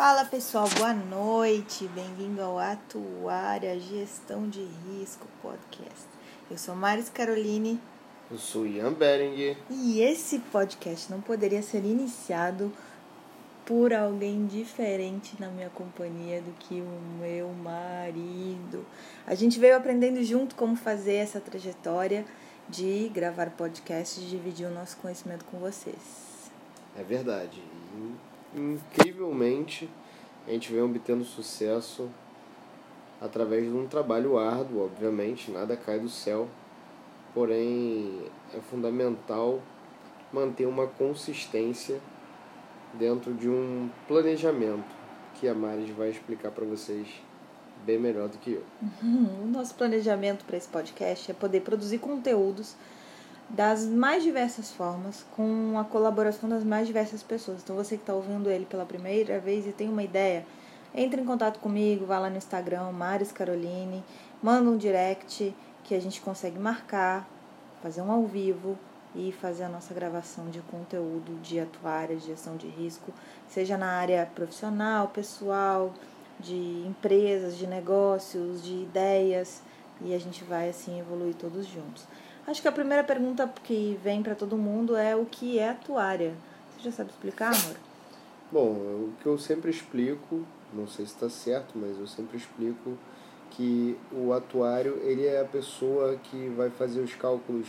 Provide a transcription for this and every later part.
Fala pessoal, boa noite, bem-vindo ao Atuária Gestão de Risco Podcast. Eu sou Maris Caroline. Eu sou Ian Beringer. E esse podcast não poderia ser iniciado por alguém diferente na minha companhia do que o meu marido. A gente veio aprendendo junto como fazer essa trajetória de gravar podcast e dividir o nosso conhecimento com vocês. É verdade incrivelmente a gente vem obtendo sucesso através de um trabalho árduo, obviamente, nada cai do céu, porém é fundamental manter uma consistência dentro de um planejamento que a Maris vai explicar para vocês bem melhor do que eu. O nosso planejamento para esse podcast é poder produzir conteúdos das mais diversas formas, com a colaboração das mais diversas pessoas. Então, você que está ouvindo ele pela primeira vez e tem uma ideia, entre em contato comigo, vá lá no Instagram, Maris Caroline, manda um direct que a gente consegue marcar, fazer um ao vivo e fazer a nossa gravação de conteúdo de atuária, de gestão de risco, seja na área profissional, pessoal, de empresas, de negócios, de ideias, e a gente vai assim evoluir todos juntos. Acho que a primeira pergunta que vem para todo mundo é o que é atuária. Você já sabe explicar, amor? Bom, o que eu sempre explico, não sei se está certo, mas eu sempre explico que o atuário ele é a pessoa que vai fazer os cálculos,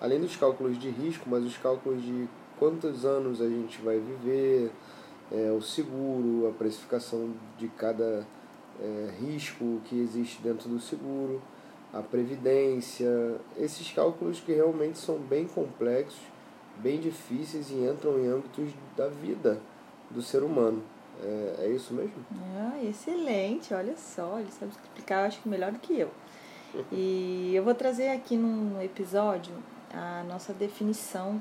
além dos cálculos de risco, mas os cálculos de quantos anos a gente vai viver, é, o seguro, a precificação de cada é, risco que existe dentro do seguro a previdência, esses cálculos que realmente são bem complexos, bem difíceis e entram em âmbitos da vida do ser humano. É, é isso mesmo? Ah, excelente, olha só, ele sabe explicar, acho que melhor do que eu. E eu vou trazer aqui num episódio a nossa definição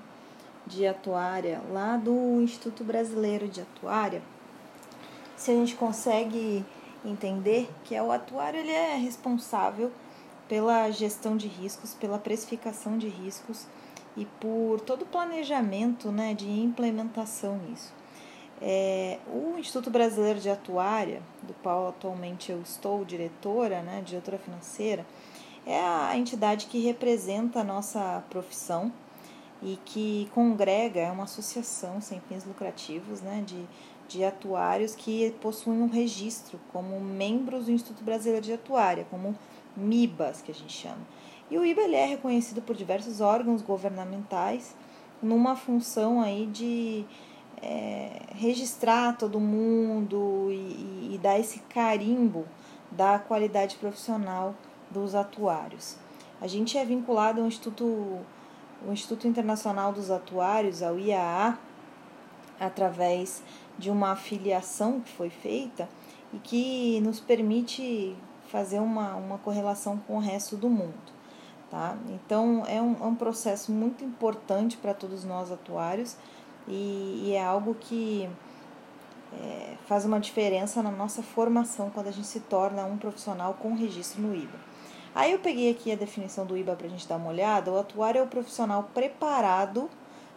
de atuária lá do Instituto Brasileiro de Atuária. Se a gente consegue entender que é o atuário ele é responsável pela gestão de riscos, pela precificação de riscos e por todo o planejamento né, de implementação nisso. É, o Instituto Brasileiro de Atuária, do qual atualmente eu estou diretora, né, diretora financeira, é a entidade que representa a nossa profissão e que congrega, é uma associação sem fins lucrativos né, de, de atuários que possuem um registro como membros do Instituto Brasileiro de Atuária, como MIBAs, que a gente chama. E o IBA ele é reconhecido por diversos órgãos governamentais numa função aí de é, registrar todo mundo e, e dar esse carimbo da qualidade profissional dos atuários. A gente é vinculado ao Instituto, ao Instituto Internacional dos Atuários, ao IAA, através de uma afiliação que foi feita e que nos permite fazer uma, uma correlação com o resto do mundo. Tá? Então, é um, é um processo muito importante para todos nós atuários e, e é algo que é, faz uma diferença na nossa formação quando a gente se torna um profissional com registro no IBA. Aí eu peguei aqui a definição do IBA para a gente dar uma olhada. O atuário é o profissional preparado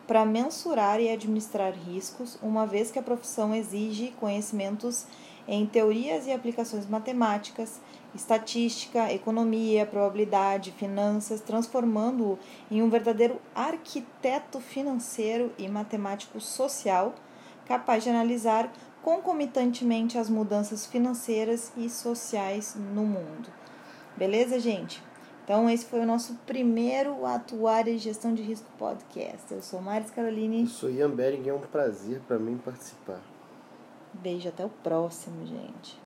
para mensurar e administrar riscos, uma vez que a profissão exige conhecimentos em teorias e aplicações matemáticas, estatística, economia, probabilidade, finanças, transformando-o em um verdadeiro arquiteto financeiro e matemático social, capaz de analisar concomitantemente as mudanças financeiras e sociais no mundo. Beleza, gente? Então, esse foi o nosso primeiro Atuar em Gestão de Risco Podcast. Eu sou Maris Caroline. Eu sou Ian Bering e é um prazer para mim participar. Beijo, até o próximo, gente.